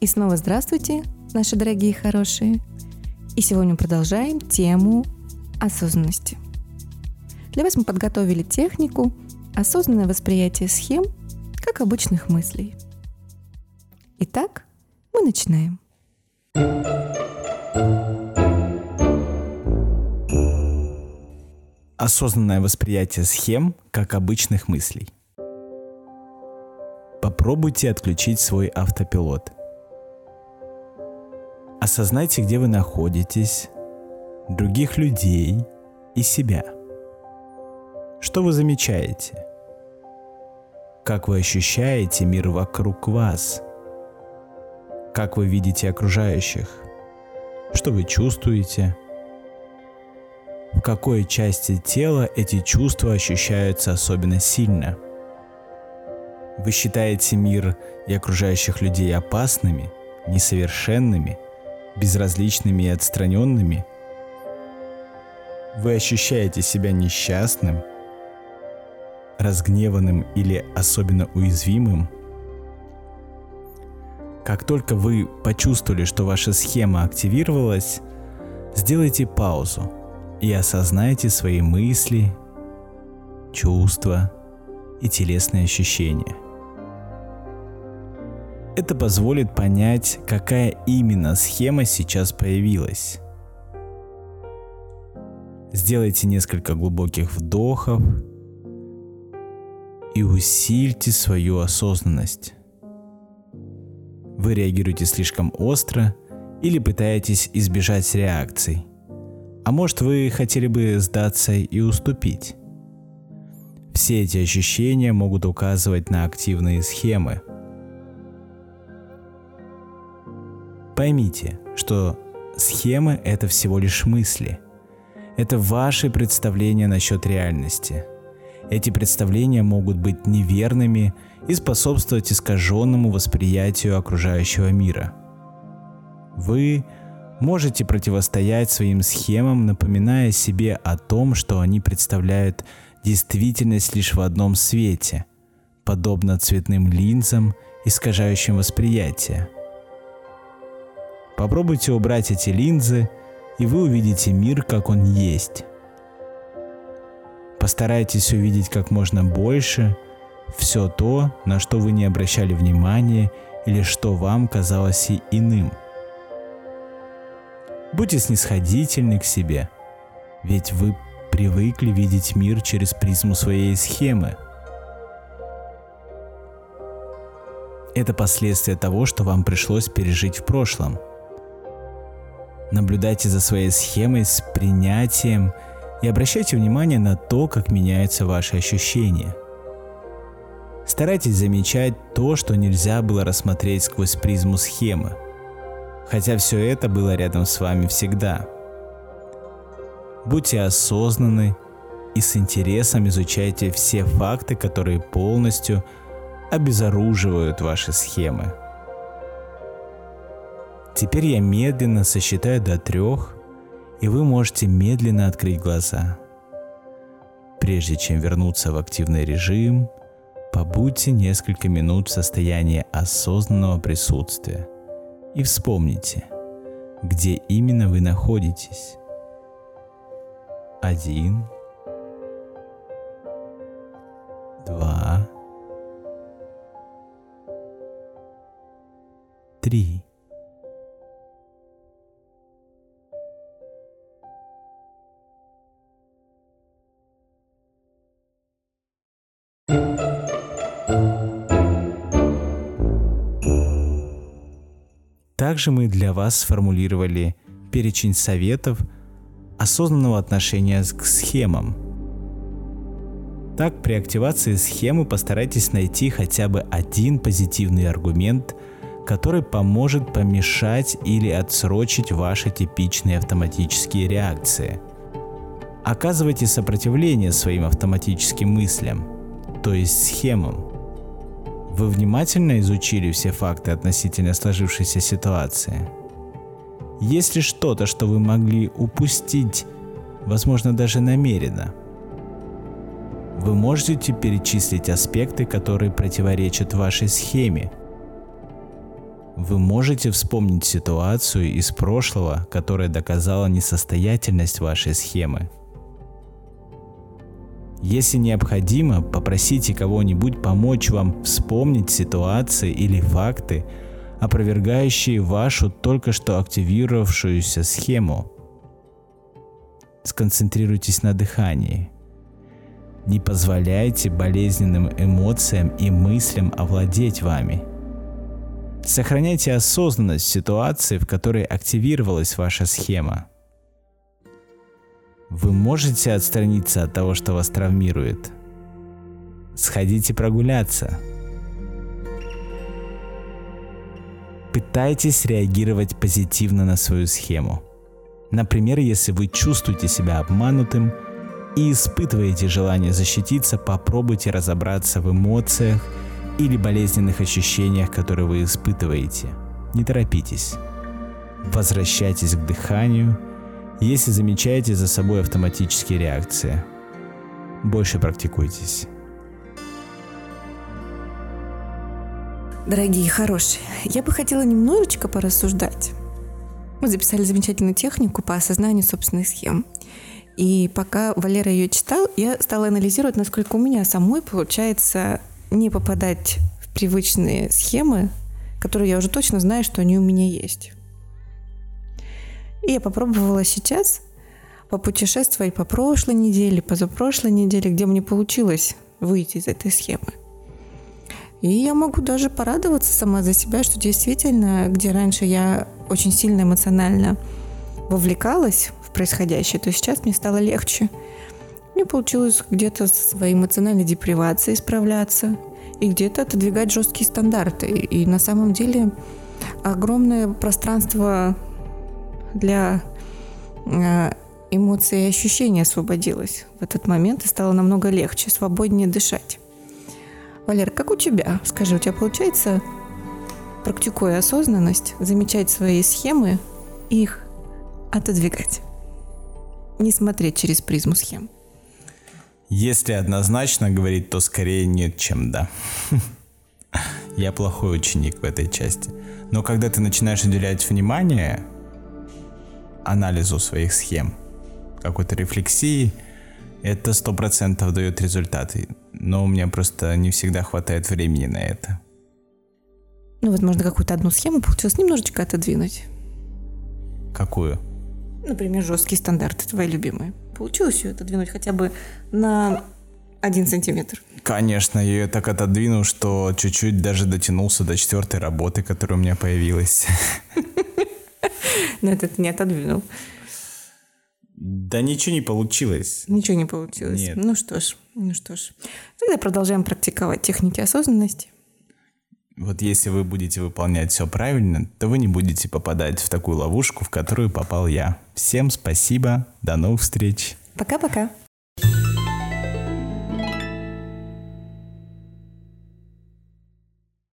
И снова здравствуйте, наши дорогие хорошие. И сегодня продолжаем тему осознанности. Для вас мы подготовили технику осознанное восприятие схем как обычных мыслей. Итак, мы начинаем. Осознанное восприятие схем как обычных мыслей. Попробуйте отключить свой автопилот – Осознайте, где вы находитесь, других людей и себя. Что вы замечаете? Как вы ощущаете мир вокруг вас? Как вы видите окружающих? Что вы чувствуете? В какой части тела эти чувства ощущаются особенно сильно? Вы считаете мир и окружающих людей опасными, несовершенными – безразличными и отстраненными? Вы ощущаете себя несчастным, разгневанным или особенно уязвимым? Как только вы почувствовали, что ваша схема активировалась, сделайте паузу и осознайте свои мысли, чувства и телесные ощущения – это позволит понять, какая именно схема сейчас появилась. Сделайте несколько глубоких вдохов и усильте свою осознанность. Вы реагируете слишком остро или пытаетесь избежать реакций. А может вы хотели бы сдаться и уступить. Все эти ощущения могут указывать на активные схемы – Поймите, что схемы — это всего лишь мысли. Это ваши представления насчет реальности. Эти представления могут быть неверными и способствовать искаженному восприятию окружающего мира. Вы можете противостоять своим схемам, напоминая себе о том, что они представляют действительность лишь в одном свете, подобно цветным линзам, искажающим восприятие – Попробуйте убрать эти линзы, и вы увидите мир, как он есть. Постарайтесь увидеть как можно больше все то, на что вы не обращали внимания или что вам казалось и иным. Будьте снисходительны к себе, ведь вы привыкли видеть мир через призму своей схемы. Это последствия того, что вам пришлось пережить в прошлом – Наблюдайте за своей схемой с принятием и обращайте внимание на то, как меняются ваши ощущения. Старайтесь замечать то, что нельзя было рассмотреть сквозь призму схемы, хотя все это было рядом с вами всегда. Будьте осознанны и с интересом изучайте все факты, которые полностью обезоруживают ваши схемы. Теперь я медленно сосчитаю до трех, и вы можете медленно открыть глаза. Прежде чем вернуться в активный режим, побудьте несколько минут в состоянии осознанного присутствия и вспомните, где именно вы находитесь. Один, два, три. Также мы для вас сформулировали перечень советов осознанного отношения к схемам. Так, при активации схемы постарайтесь найти хотя бы один позитивный аргумент, который поможет помешать или отсрочить ваши типичные автоматические реакции. Оказывайте сопротивление своим автоматическим мыслям – то есть схемам. Вы внимательно изучили все факты относительно сложившейся ситуации? Есть ли что-то, что вы могли упустить, возможно, даже намеренно? Вы можете перечислить аспекты, которые противоречат вашей схеме. Вы можете вспомнить ситуацию из прошлого, которая доказала несостоятельность вашей схемы. Если необходимо, попросите кого-нибудь помочь вам вспомнить ситуации или факты, опровергающие вашу только что активировавшуюся схему. Сконцентрируйтесь на дыхании. Не позволяйте болезненным эмоциям и мыслям овладеть вами. Сохраняйте осознанность в ситуации, в которой активировалась ваша схема. Вы можете отстраниться от того, что вас травмирует. Сходите прогуляться. Пытайтесь реагировать позитивно на свою схему. Например, если вы чувствуете себя обманутым и испытываете желание защититься, попробуйте разобраться в эмоциях или болезненных ощущениях, которые вы испытываете. Не торопитесь. Возвращайтесь к дыханию если замечаете за собой автоматические реакции. Больше практикуйтесь. Дорогие хорошие, я бы хотела немножечко порассуждать. Мы записали замечательную технику по осознанию собственных схем. И пока Валера ее читал, я стала анализировать, насколько у меня самой получается не попадать в привычные схемы, которые я уже точно знаю, что они у меня есть. И я попробовала сейчас попутешествовать по прошлой неделе, позапрошлой неделе, где мне получилось выйти из этой схемы. И я могу даже порадоваться сама за себя, что действительно, где раньше я очень сильно эмоционально вовлекалась в происходящее, то сейчас мне стало легче. Мне получилось где-то со своей эмоциональной депривацией справляться и где-то отодвигать жесткие стандарты. И на самом деле огромное пространство для э, эмоций и ощущений освободилась в этот момент и стало намного легче, свободнее дышать. Валер, как у тебя? Скажи, у тебя получается, практикуя осознанность, замечать свои схемы и их отодвигать? Не смотреть через призму схем. Если однозначно говорить, то скорее нет, чем да. Я плохой ученик в этой части. Но когда ты начинаешь уделять внимание анализу своих схем, какой-то рефлексии, это сто процентов дает результаты. Но у меня просто не всегда хватает времени на это. Ну вот можно какую-то одну схему получилось немножечко отодвинуть. Какую? Например, жесткие стандарты, твои любимые. Получилось ее отодвинуть хотя бы на один сантиметр. Конечно, я ее так отодвинул, что чуть-чуть даже дотянулся до четвертой работы, которая у меня появилась. Но это ты не отодвинул. Да ничего не получилось. Ничего не получилось. Нет. Ну что ж, ну что ж. Тогда продолжаем практиковать техники осознанности. Вот если вы будете выполнять все правильно, то вы не будете попадать в такую ловушку, в которую попал я. Всем спасибо, до новых встреч. Пока-пока.